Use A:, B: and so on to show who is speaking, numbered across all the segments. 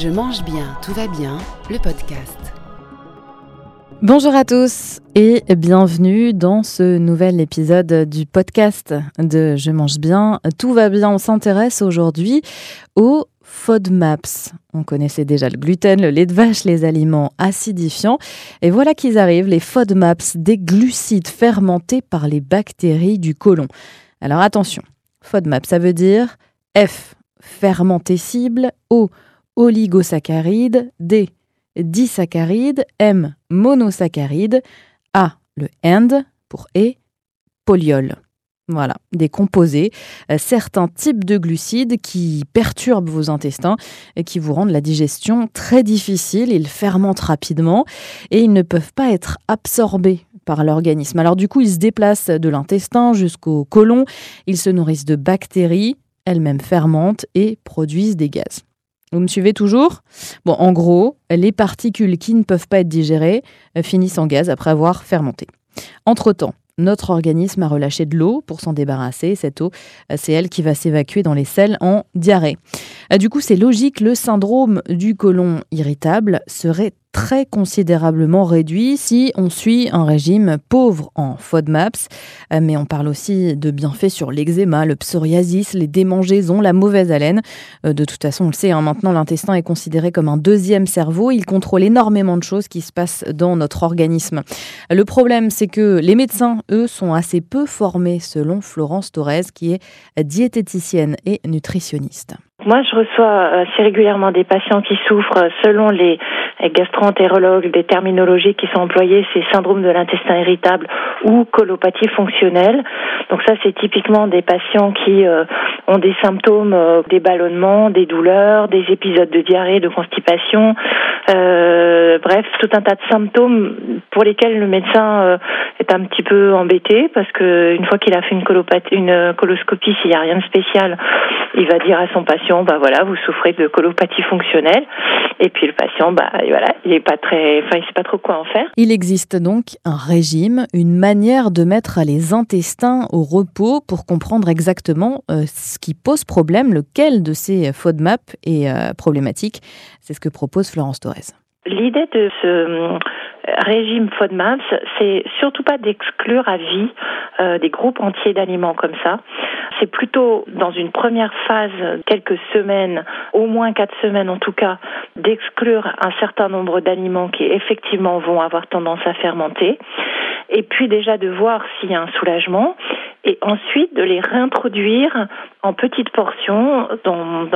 A: Je mange bien, tout va bien, le podcast.
B: Bonjour à tous et bienvenue dans ce nouvel épisode du podcast de Je mange bien, tout va bien. On s'intéresse aujourd'hui aux FODMAPs. On connaissait déjà le gluten, le lait de vache, les aliments acidifiants. Et voilà qu'ils arrivent, les FODMAPs, des glucides fermentés par les bactéries du côlon. Alors attention, FODMAP, ça veut dire F, fermenté cible, O, oligosaccharides, D, disaccharides, M, monosaccharides, A, le AND pour E, poliol. Voilà, des composés, euh, certains types de glucides qui perturbent vos intestins et qui vous rendent la digestion très difficile. Ils fermentent rapidement et ils ne peuvent pas être absorbés par l'organisme. Alors du coup, ils se déplacent de l'intestin jusqu'au côlon. Ils se nourrissent de bactéries, elles-mêmes fermentent et produisent des gaz. Vous me suivez toujours? Bon, en gros, les particules qui ne peuvent pas être digérées euh, finissent en gaz après avoir fermenté. Entre-temps, notre organisme a relâché de l'eau pour s'en débarrasser. Cette eau, euh, c'est elle qui va s'évacuer dans les selles en diarrhée. Euh, du coup, c'est logique, le syndrome du côlon irritable serait très considérablement réduit si on suit un régime pauvre en FODMAPs. Euh, mais on parle aussi de bienfaits sur l'eczéma, le psoriasis, les démangeaisons, la mauvaise haleine. Euh, de toute façon, on le sait, hein, maintenant l'intestin est considéré comme un deuxième cerveau. Il contrôle énormément de choses qui se passent dans notre organisme. Le problème, c'est que les médecins, eux, sont assez peu formés, selon Florence Torres, qui est diététicienne et nutritionniste.
C: Moi, je reçois assez régulièrement des patients qui souffrent, selon les gastroentérologues, des terminologies qui sont employées, c'est syndrome de l'intestin irritable ou colopathie fonctionnelle. Donc ça, c'est typiquement des patients qui euh, ont des symptômes, euh, des ballonnements, des douleurs, des épisodes de diarrhée, de constipation, euh, bref, tout un tas de symptômes pour lesquels le médecin est un petit peu embêté parce que une fois qu'il a fait une, colopathie, une coloscopie, s'il n'y a rien de spécial, il va dire à son patient, bah voilà, vous souffrez de colopathie fonctionnelle. Et puis le patient, bah voilà, il est pas très, enfin, il sait pas trop quoi en faire.
B: Il existe donc un régime, une manière de mettre les intestins au repos pour comprendre exactement euh, ce qui pose problème, lequel de ces FODMAP est euh, problématique. C'est ce que propose Florence Torres.
C: L'idée de ce régime FODMAPs, c'est surtout pas d'exclure à vie des groupes entiers d'aliments comme ça. C'est plutôt dans une première phase, quelques semaines, au moins quatre semaines en tout cas, d'exclure un certain nombre d'aliments qui effectivement vont avoir tendance à fermenter, et puis déjà de voir s'il y a un soulagement, et ensuite de les réintroduire en petites portions dans,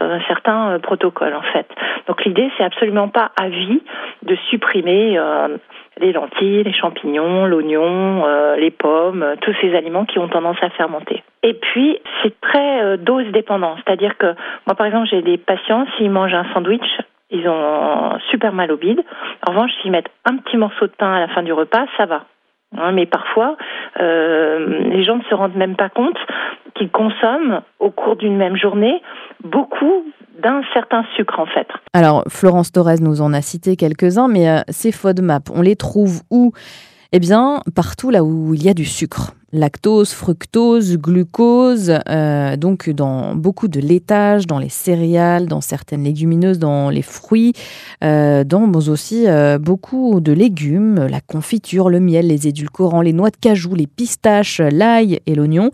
C: un certain protocole en fait. Donc l'idée c'est absolument pas à vie de supprimer euh, les lentilles, les champignons, l'oignon, euh, les pommes, tous ces aliments qui ont tendance à fermenter. Et puis, c'est très euh, dose dépendant. C'est-à-dire que moi, par exemple, j'ai des patients, s'ils mangent un sandwich, ils ont super mal au bide. En revanche, s'ils mettent un petit morceau de pain à la fin du repas, ça va. Hein, mais parfois, euh, les gens ne se rendent même pas compte qu'ils consomment au cours d'une même journée beaucoup d'un certain sucre en fait.
B: Alors Florence Torres nous en a cité quelques-uns, mais euh, ces FODMAP, on les trouve où? Eh bien partout là où il y a du sucre. Lactose, fructose, glucose, euh, donc dans beaucoup de laitage, dans les céréales, dans certaines légumineuses, dans les fruits, euh, dans aussi beaucoup de légumes, la confiture, le miel, les édulcorants, les noix de cajou, les pistaches, l'ail et l'oignon.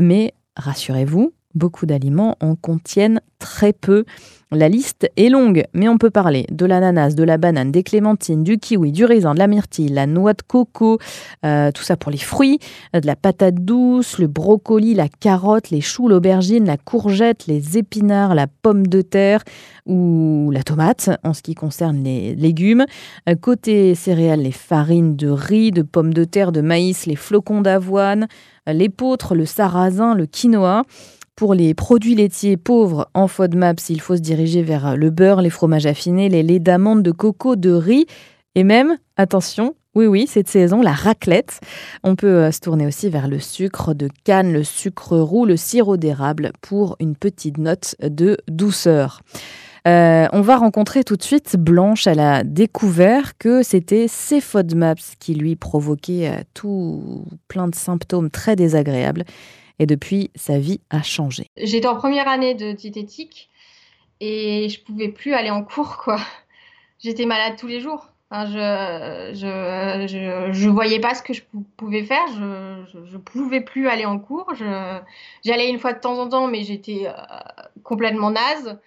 B: Mais rassurez-vous, Beaucoup d'aliments en contiennent très peu. La liste est longue, mais on peut parler de l'ananas, de la banane, des clémentines, du kiwi, du raisin, de la myrtille, la noix de coco, euh, tout ça pour les fruits, de la patate douce, le brocoli, la carotte, les choux, l'aubergine, la courgette, les épinards, la pomme de terre ou la tomate en ce qui concerne les légumes. Euh, côté céréales, les farines de riz, de pommes de terre, de maïs, les flocons d'avoine, euh, l'épeautre, le sarrasin, le quinoa. Pour les produits laitiers pauvres en FODMAPS, il faut se diriger vers le beurre, les fromages affinés, les laits d'amande, de coco, de riz et même, attention, oui, oui, cette saison, la raclette. On peut euh, se tourner aussi vers le sucre de canne, le sucre roux, le sirop d'érable pour une petite note de douceur. Euh, on va rencontrer tout de suite Blanche. Elle a découvert que c'était ces FODMAPs qui lui provoquaient euh, tout plein de symptômes très désagréables et depuis, sa vie a changé.
D: J'étais en première année de diététique et je pouvais plus aller en cours, quoi. J'étais malade tous les jours. Je, je, je, je, voyais pas ce que je pouvais faire. Je, je pouvais plus aller en cours. J'allais une fois de temps en temps, mais j'étais euh, complètement naze.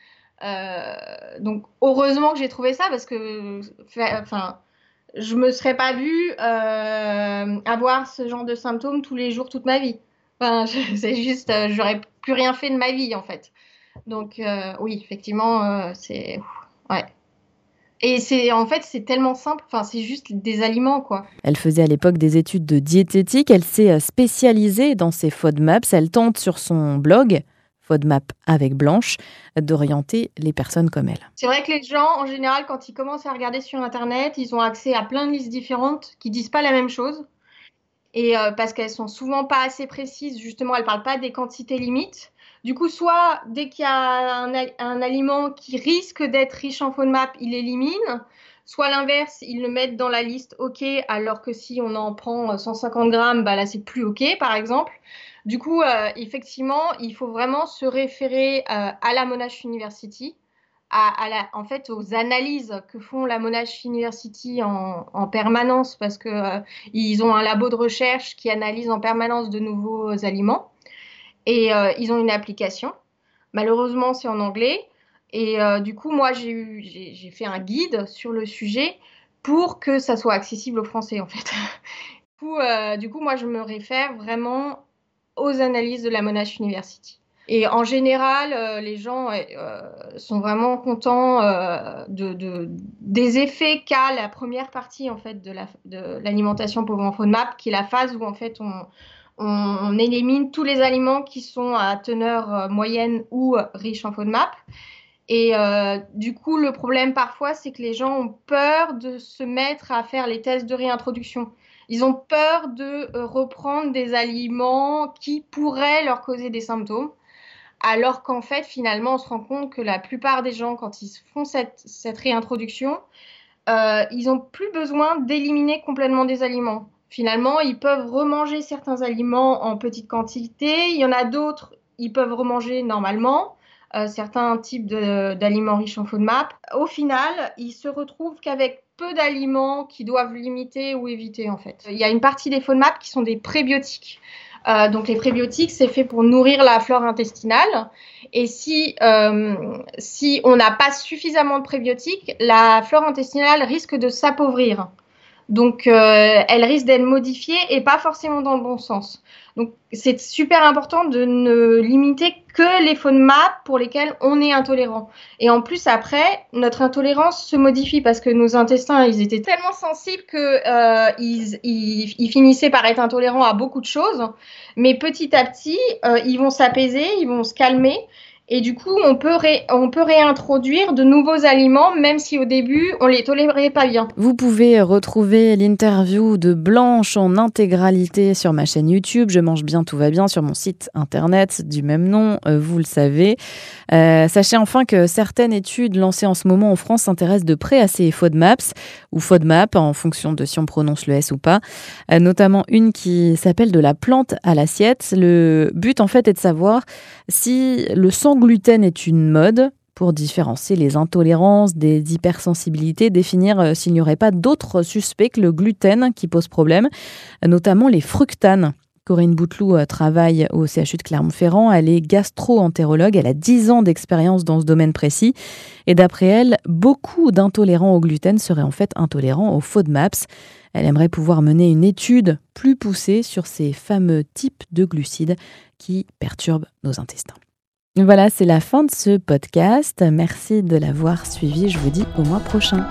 D: Euh, donc heureusement que j'ai trouvé ça parce que, enfin, je me serais pas vue euh, avoir ce genre de symptômes tous les jours toute ma vie. Enfin, c'est juste, euh, j'aurais plus rien fait de ma vie en fait. Donc euh, oui, effectivement, euh, c'est ouais. Et c'est en fait c'est tellement simple. Enfin, c'est juste des aliments quoi.
B: Elle faisait à l'époque des études de diététique. Elle s'est spécialisée dans ces FODMAPs. Elle tente sur son blog FODMAP avec Blanche d'orienter les personnes comme elle.
D: C'est vrai que les gens, en général, quand ils commencent à regarder sur Internet, ils ont accès à plein de listes différentes qui disent pas la même chose. Et euh, parce qu'elles sont souvent pas assez précises, justement, elles parlent pas des quantités limites. Du coup, soit dès qu'il y a un, un, aliment qui risque d'être riche en FODMAP, il élimine. Soit l'inverse, ils le mettent dans la liste OK, alors que si on en prend 150 grammes, bah là c'est plus OK, par exemple. Du coup, euh, effectivement, il faut vraiment se référer euh, à la Monash University, en fait aux analyses que font la Monash University en, en permanence, parce que euh, ont un labo de recherche qui analyse en permanence de nouveaux aliments. Et euh, ils ont une application. Malheureusement, c'est en anglais. Et euh, du coup, moi, j'ai fait un guide sur le sujet pour que ça soit accessible aux Français, en fait. du, coup, du coup, moi, je me réfère vraiment aux analyses de la Monash University. Et en général, euh, les gens euh, sont vraiment contents euh, de, de, des effets qu'a la première partie en fait de l'alimentation pauvre en FODMAP, qui est la phase où en fait on, élimine tous les aliments qui sont à teneur moyenne ou riche en FODMAP. Et euh, du coup, le problème parfois, c'est que les gens ont peur de se mettre à faire les tests de réintroduction. Ils ont peur de euh, reprendre des aliments qui pourraient leur causer des symptômes. Alors qu'en fait, finalement, on se rend compte que la plupart des gens, quand ils font cette, réintroduction, euh, ils n'ont plus besoin d'éliminer complètement des aliments. Finalement, ils peuvent remanger certains aliments en petite quantité. Il y en a d'autres, ils peuvent remanger normalement euh, certains types d'aliments riches en FODMAP. Au final, ils se retrouvent qu'avec peu d'aliments qui doivent limiter ou éviter en fait. Il y a une partie des FODMAP qui sont des prébiotiques. Euh, donc les prébiotiques, c'est fait pour nourrir la flore intestinale. Et si, euh, si on n'a pas suffisamment de prébiotiques, la flore intestinale risque de s'appauvrir. Donc, euh, elle risque d'être modifiée et pas forcément dans le bon sens. Donc, c'est super important de ne limiter que les FODMAP pour lesquels on est intolérant. Et en plus, après, notre intolérance se modifie parce que nos intestins, ils étaient tellement sensibles que euh, ils, finissaient par être intolérants à beaucoup de choses. Mais petit à petit, euh, ils vont s'apaiser, ils vont se calmer et du coup, on peut, on peut réintroduire de nouveaux aliments, même si au début, on les tolérait pas bien.
B: Vous pouvez retrouver l'interview de Blanche en intégralité sur ma chaîne YouTube. Je mange bien, tout va bien, sur mon site internet du même nom, euh, vous le savez. Euh, sachez enfin que certaines études lancées en ce moment en France s'intéressent de près à ces FODMAPs, ou FODMAP, en fonction de si on prononce le S ou pas. Euh, notamment une qui s'appelle de la plante à l'assiette. Le but, en fait, est de savoir si le sang gluten est une mode pour différencier les intolérances des hypersensibilités, définir euh, s'il n'y aurait pas d'autres suspects que le gluten qui pose problème, notamment les fructanes. Corinne Bouteloup euh, travaille au CHU de Clermont-Ferrand. Elle est gastro-entérologue. Elle a 10 ans d'expérience dans ce domaine précis. Et d'après elle, beaucoup d'intolérants au gluten seraient en fait intolérants aux FODMAPs. Elle aimerait pouvoir mener une étude plus poussée sur ces fameux types de glucides qui perturbent nos intestins. Voilà, c'est la fin de ce podcast. Merci de l'avoir suivi. Je vous dis au mois prochain.